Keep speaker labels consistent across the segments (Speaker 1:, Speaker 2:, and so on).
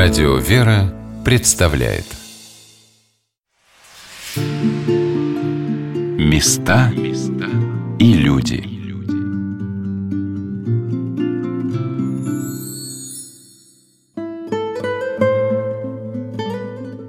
Speaker 1: Радио «Вера» представляет. Места и люди.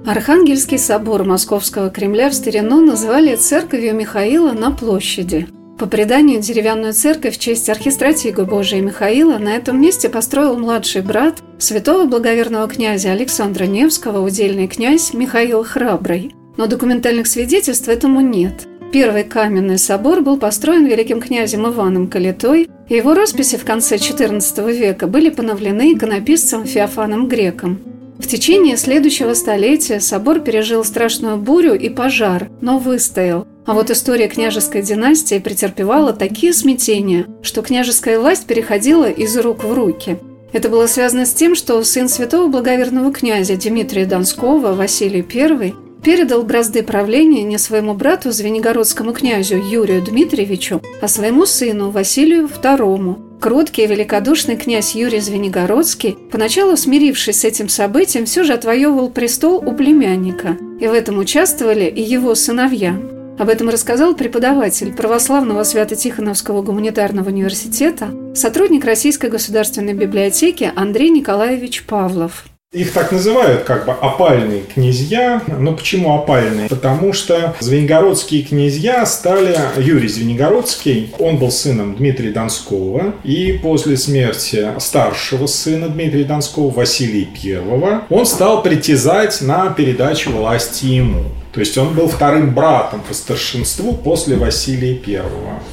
Speaker 2: Архангельский собор Московского Кремля в старину называли церковью Михаила на площади – по преданию, деревянную церковь в честь архистратига Божия Михаила на этом месте построил младший брат святого благоверного князя Александра Невского, удельный князь Михаил Храбрый. Но документальных свидетельств этому нет. Первый каменный собор был построен великим князем Иваном Калитой, и его росписи в конце XIV века были поновлены иконописцем Феофаном Греком. В течение следующего столетия собор пережил страшную бурю и пожар, но выстоял. А вот история княжеской династии претерпевала такие смятения, что княжеская власть переходила из рук в руки. Это было связано с тем, что сын святого благоверного князя Дмитрия Донского, Василий I, передал бразды правления не своему брату, звенигородскому князю Юрию Дмитриевичу, а своему сыну Василию II, Кроткий и великодушный князь Юрий Звенигородский, поначалу смирившись с этим событием, все же отвоевывал престол у племянника, и в этом участвовали и его сыновья. Об этом рассказал преподаватель православного Свято-Тихоновского гуманитарного университета, сотрудник Российской государственной библиотеки Андрей Николаевич Павлов.
Speaker 3: Их так называют как бы опальные князья. Но почему опальные? Потому что звенигородские князья стали... Юрий Звенигородский, он был сыном Дмитрия Донского. И после смерти старшего сына Дмитрия Донского, Василия I, он стал притязать на передачу власти ему. То есть он был вторым братом по старшинству после Василия I.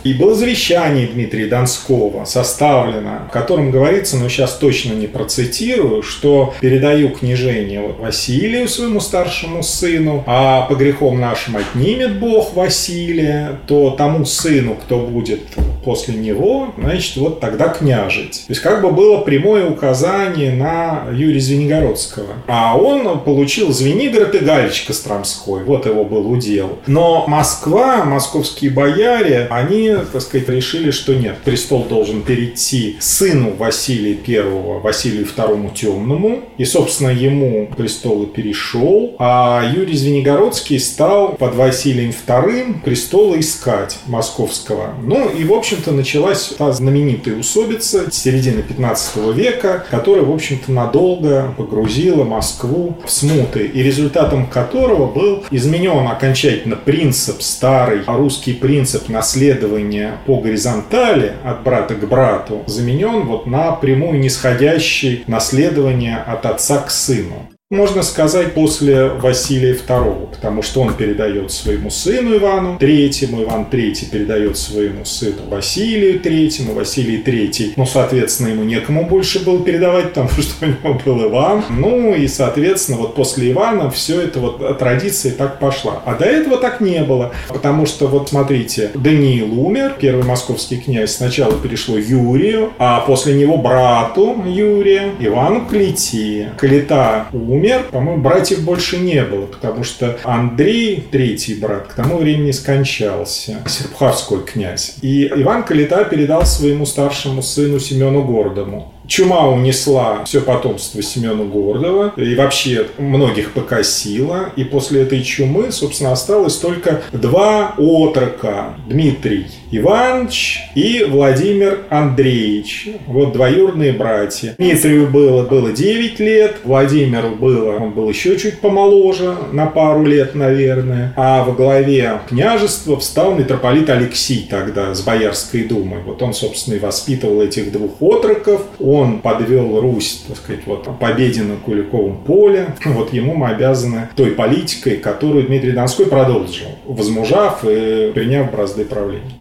Speaker 3: И было завещание Дмитрия Донского составлено, в котором говорится, но сейчас точно не процитирую, что передаю княжение Василию, своему старшему сыну, а по грехам нашим отнимет Бог Василия, то тому сыну, кто будет после него, значит, вот тогда княжить. То есть как бы было прямое указание на Юрия Звенигородского. А он получил Звенигород и Галич Костромской. Вот его был удел. Но Москва, московские бояре, они, так сказать, решили, что нет, престол должен перейти сыну Василия I, Василию II Темному. И, собственно, ему престол и перешел. А Юрий Звенигородский стал под Василием II престола искать московского. Ну и, в общем, общем-то, началась та знаменитая усобица середины 15 века, которая, в общем-то, надолго погрузила Москву в смуты, и результатом которого был изменен окончательно принцип, старый русский принцип наследования по горизонтали от брата к брату, заменен вот на прямую нисходящий наследование от отца к сыну. Можно сказать, после Василия II, потому что он передает своему сыну Ивану III, Иван III передает своему сыну Василию III, Василий III, ну, соответственно, ему некому больше было передавать, потому что у него был Иван. Ну, и, соответственно, вот после Ивана все это вот традиция так пошла. А до этого так не было, потому что, вот смотрите, Даниил умер, первый московский князь, сначала перешло Юрию, а после него брату Юрия, Ивану Клети. Клета умер, умер, по-моему, братьев больше не было, потому что Андрей, третий брат, к тому времени скончался, Серпуховской князь. И Иван Калита передал своему старшему сыну Семену Гордому. Чума унесла все потомство Семена Гордова и вообще многих покосила. И после этой чумы, собственно, осталось только два отрока. Дмитрий Иванович и Владимир Андреевич. Вот двоюродные братья. Дмитрию было, было 9 лет, Владимиру было, он был еще чуть помоложе, на пару лет, наверное. А во главе княжества встал митрополит Алексий тогда с Боярской думой. Вот он, собственно, и воспитывал этих двух отроков. Он он подвел Русь, так сказать, вот победе на Куликовом поле. Вот ему мы обязаны той политикой, которую Дмитрий Донской продолжил, возмужав и приняв бразды правления.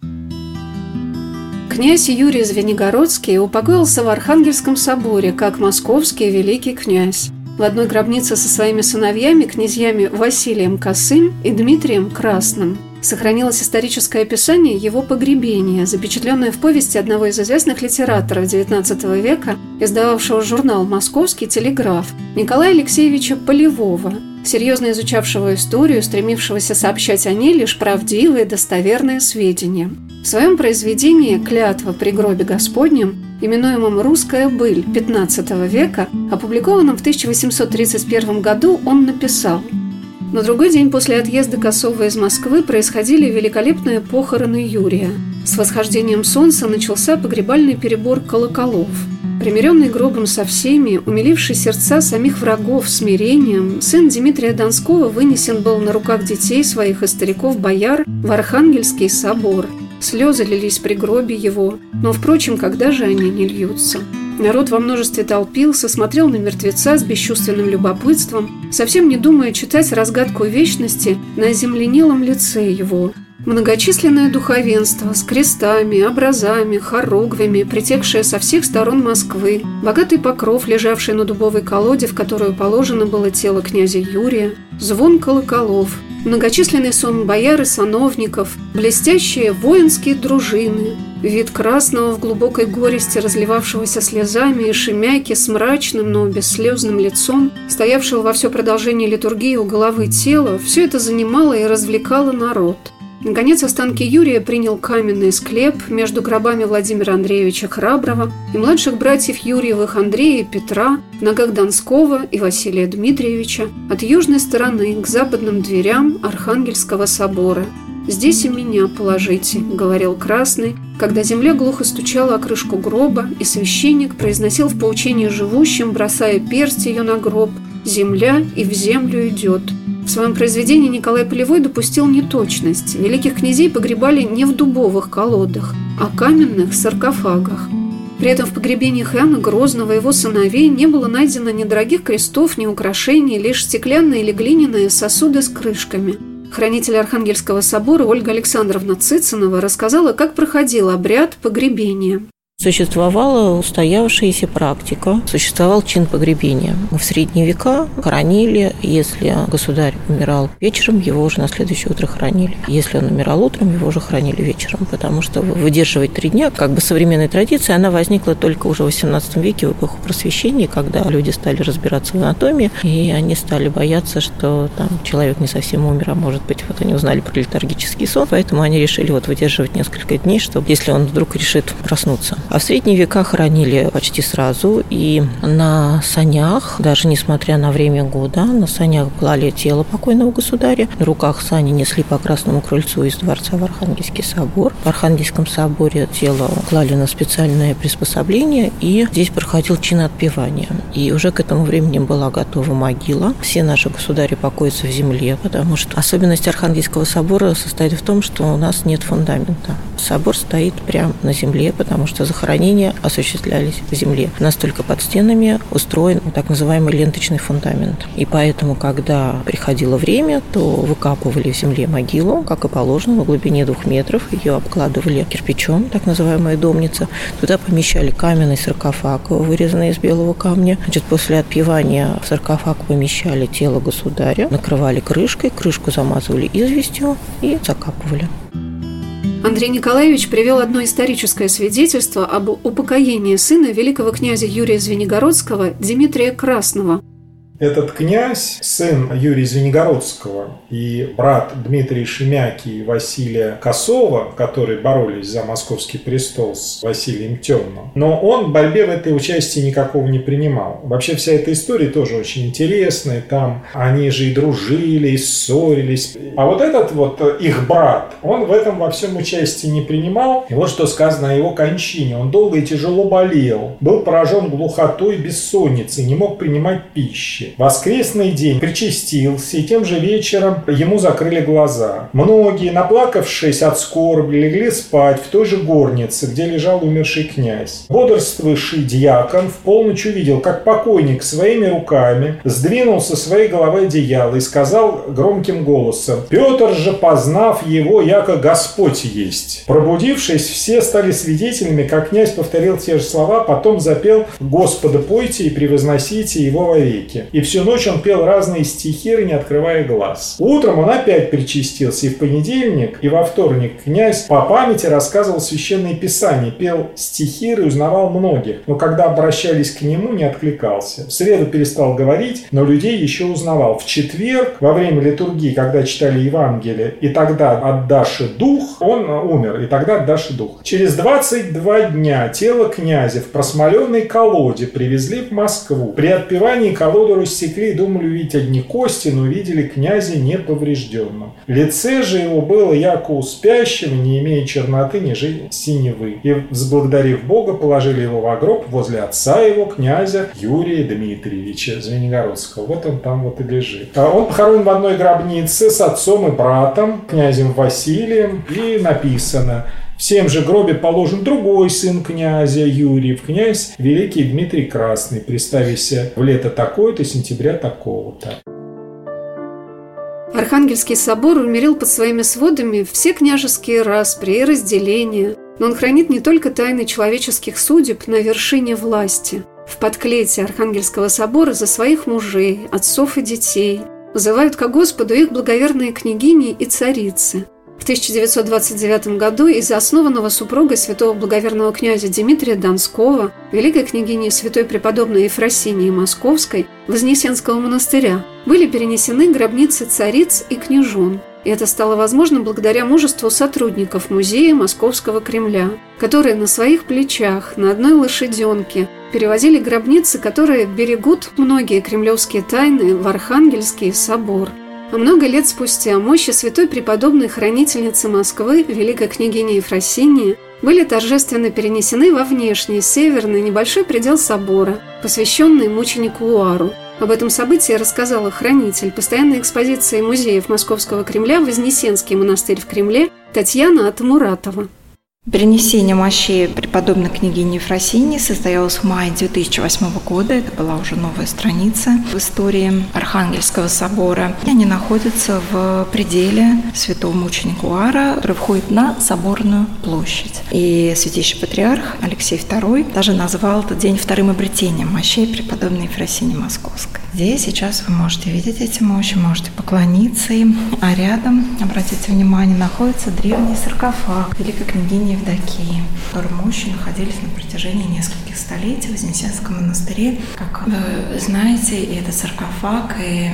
Speaker 2: Князь Юрий Звенигородский упокоился в Архангельском соборе, как московский великий князь. В одной гробнице со своими сыновьями, князьями Василием Косым и Дмитрием Красным – сохранилось историческое описание его погребения, запечатленное в повести одного из известных литераторов XIX века, издававшего журнал «Московский телеграф» Николая Алексеевича Полевого, серьезно изучавшего историю, стремившегося сообщать о ней лишь правдивые достоверные сведения. В своем произведении «Клятва при гробе Господнем», именуемом «Русская быль» XV века, опубликованном в 1831 году, он написал – на другой день после отъезда Косова из Москвы происходили великолепные похороны Юрия. С восхождением солнца начался погребальный перебор колоколов. Примиренный гробом со всеми, умиливший сердца самих врагов смирением, сын Дмитрия Донского вынесен был на руках детей своих и стариков-бояр в Архангельский собор. Слезы лились при гробе его, но, впрочем, когда же они не льются? Народ во множестве толпился, смотрел на мертвеца с бесчувственным любопытством, совсем не думая читать разгадку вечности на земленелом лице его. Многочисленное духовенство с крестами, образами, хоругвями, притекшее со всех сторон Москвы, богатый покров, лежавший на дубовой колоде, в которую положено было тело князя Юрия, звон колоколов, многочисленный сон бояр и сановников, блестящие воинские дружины, вид красного в глубокой горести, разливавшегося слезами и шемяки с мрачным, но бесслезным лицом, стоявшего во все продолжение литургии у головы тела, все это занимало и развлекало народ – Наконец, останки Юрия принял каменный склеп между гробами Владимира Андреевича Храброго и младших братьев Юрьевых Андрея и Петра, ногах Донского и Василия Дмитриевича от южной стороны к западным дверям Архангельского собора. «Здесь и меня положите», — говорил Красный, когда земля глухо стучала о крышку гроба, и священник произносил в поучении живущим, бросая персть ее на гроб, «Земля и в землю идет». В своем произведении Николай Полевой допустил неточность. Великих князей погребали не в дубовых колодах, а каменных саркофагах. При этом в погребениях Иоанна Грозного и его сыновей не было найдено ни дорогих крестов, ни украшений, лишь стеклянные или глиняные сосуды с крышками. Хранитель Архангельского собора Ольга Александровна Цицинова рассказала, как проходил обряд погребения.
Speaker 4: Существовала устоявшаяся практика, существовал чин погребения. В средние века хоронили, если государь умирал вечером, его уже на следующее утро хоронили. Если он умирал утром, его уже хоронили вечером, потому что выдерживать три дня, как бы современная традиция, она возникла только уже в XVIII веке в эпоху просвещения, когда люди стали разбираться в анатомии, и они стали бояться, что там человек не совсем умер, а может быть, вот они узнали про летаргический сон, поэтому они решили вот выдерживать несколько дней, чтобы если он вдруг решит проснуться. А в средние века хоронили почти сразу, и на санях, даже несмотря на время года, на санях клали тело покойного государя, на руках сани несли по Красному крыльцу из дворца в Архангельский собор. В Архангельском соборе тело клали на специальное приспособление, и здесь проходил чин отпевания. И уже к этому времени была готова могила. Все наши государи покоятся в земле, потому что особенность Архангельского собора состоит в том, что у нас нет фундамента. Собор стоит прямо на земле, потому что захоронения осуществлялись в земле. У нас только под стенами устроен так называемый ленточный фундамент. И поэтому, когда приходило время, то выкапывали в земле могилу, как и положено, на глубине двух метров. Ее обкладывали кирпичом, так называемая домница. Туда помещали каменный саркофаг, вырезанный из белого камня. Значит, после отпевания в саркофаг помещали тело государя, накрывали крышкой, крышку замазывали известью и закапывали.
Speaker 2: Андрей Николаевич привел одно историческое свидетельство об упокоении сына великого князя Юрия Звенигородского Дмитрия Красного –
Speaker 3: этот князь, сын Юрия Звенигородского и брат Дмитрия Шемяки и Василия Косова, которые боролись за московский престол с Василием Темным, но он в борьбе в этой участии никакого не принимал. Вообще вся эта история тоже очень интересная. Там они же и дружили, и ссорились. А вот этот вот их брат, он в этом во всем участии не принимал. И вот что сказано о его кончине. Он долго и тяжело болел, был поражен глухотой и бессонницей, не мог принимать пищи ночи. Воскресный день причастился, и тем же вечером ему закрыли глаза. Многие, наплакавшись от скорби, легли спать в той же горнице, где лежал умерший князь. Бодрствующий дьякон в полночь увидел, как покойник своими руками сдвинул со своей головы одеяло и сказал громким голосом, «Петр же, познав его, яко Господь есть». Пробудившись, все стали свидетелями, как князь повторил те же слова, потом запел «Господа пойте и превозносите его вовеки». И всю ночь он пел разные стихиры, не открывая глаз. Утром он опять причастился, и в понедельник, и во вторник князь по памяти рассказывал священные писания, пел стихиры узнавал многих, но когда обращались к нему, не откликался. В среду перестал говорить, но людей еще узнавал. В четверг, во время литургии, когда читали Евангелие, и тогда отдаши дух, он умер, и тогда отдаши дух. Через 22 дня тело князя в просмоленной колоде привезли в Москву. При отпевании колоду рассекли и думали увидеть одни кости, но увидели князя неповрежденным. Лице же его было яко у спящего, не имея черноты, ниже синевы. И, взблагодарив Бога, положили его в гроб возле отца его, князя Юрия Дмитриевича Звенигородского. Вот он там вот и лежит. А он похоронен в одной гробнице с отцом и братом, князем Василием, и написано всем же гробе положен другой сын князя Юрий, князь Великий Дмитрий Красный, представися в лето такое-то, сентября такого-то.
Speaker 2: Архангельский собор умерил под своими сводами все княжеские распри и разделения, но он хранит не только тайны человеческих судеб на вершине власти. В подклете Архангельского собора за своих мужей, отцов и детей вызывают ко Господу их благоверные княгини и царицы – в 1929 году из-за основанного супругой святого благоверного князя Дмитрия Донского, великой княгини святой преподобной Ефросинии Московской, Вознесенского монастыря, были перенесены гробницы цариц и княжон. И это стало возможно благодаря мужеству сотрудников музея Московского Кремля, которые на своих плечах, на одной лошаденке, перевозили гробницы, которые берегут многие кремлевские тайны в Архангельский собор – а много лет спустя мощи святой преподобной хранительницы Москвы, великой княгини Ефросинии, были торжественно перенесены во внешний, северный, небольшой предел собора, посвященный мученику Уару. Об этом событии рассказала хранитель постоянной экспозиции музеев Московского Кремля «Вознесенский монастырь в Кремле» Татьяна Атамуратова.
Speaker 5: Перенесение мощей преподобной княгини Ефросинии состоялось в мае 2008 года. Это была уже новая страница в истории Архангельского собора. И они находятся в пределе святого мученика Уара, который входит на Соборную площадь. И святейший патриарх Алексей II даже назвал этот день вторым обретением мощей преподобной Ефросинии Московской. Здесь сейчас вы можете видеть эти мощи, можете поклониться им. А рядом, обратите внимание, находится древний саркофаг великой княгини Евдокии, котором мощи находились на протяжении нескольких столетий в Вознесенском монастыре. Как вы знаете, и этот саркофаг, и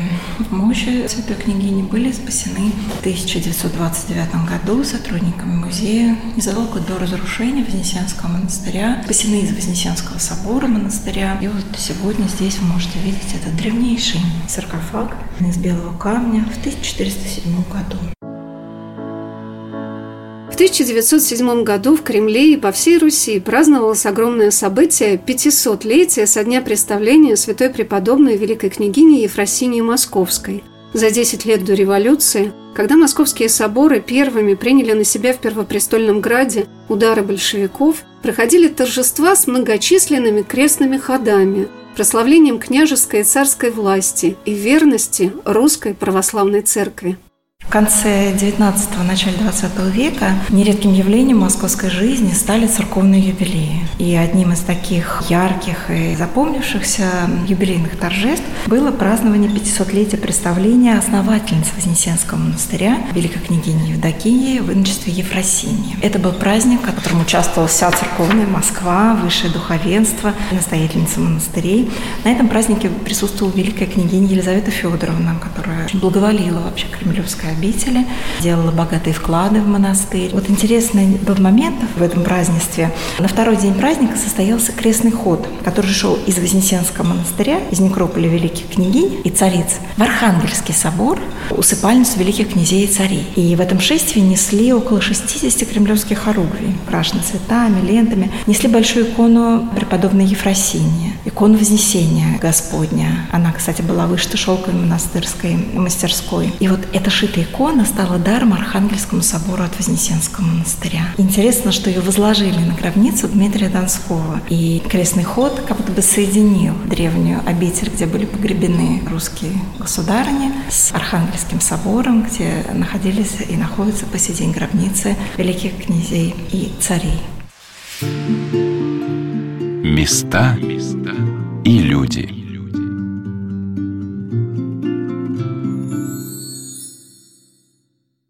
Speaker 5: мощи святой княгини были спасены в 1929 году сотрудниками музея незадолго до разрушения Вознесенского монастыря, спасены из Вознесенского собора монастыря. И вот сегодня здесь вы можете видеть этот древнейший саркофаг из белого камня в 1407 году.
Speaker 2: В 1907 году в Кремле и по всей Руси праздновалось огромное событие 500-летие со дня представления святой преподобной великой княгини Ефросинии Московской. За 10 лет до революции, когда московские соборы первыми приняли на себя в Первопрестольном граде удары большевиков, проходили торжества с многочисленными крестными ходами – прославлением княжеской и царской власти и верности русской православной церкви.
Speaker 5: В конце 19-го, начале 20 века нередким явлением московской жизни стали церковные юбилеи. И одним из таких ярких и запомнившихся юбилейных торжеств было празднование 500-летия представления основательницы Вознесенского монастыря, великой княгини Евдокии в иночестве Ефросинии. Это был праздник, в котором участвовала вся церковная Москва, высшее духовенство, настоятельница монастырей. На этом празднике присутствовала великая княгиня Елизавета Федоровна, которая благоволила вообще кремлевская обители, делала богатые вклады в монастырь. Вот интересный был момент в этом празднестве. На второй день праздника состоялся крестный ход, который шел из Вознесенского монастыря, из некрополя великих княгинь и цариц в Архангельский собор, усыпальницу великих князей и царей. И в этом шествии несли около 60 кремлевских хоругвий, украшены цветами, лентами. Несли большую икону преподобной Ефросинии, икону Вознесения Господня. Она, кстати, была вышита шелковой монастырской мастерской. И вот эта шитая икона стала даром Архангельскому собору от Вознесенского монастыря. Интересно, что ее возложили на гробницу Дмитрия Донского. И крестный ход как будто бы соединил древнюю обитель, где были погребены русские государыни, с Архангельским собором, где находились и находятся по сей день гробницы великих князей и царей.
Speaker 1: Места и люди.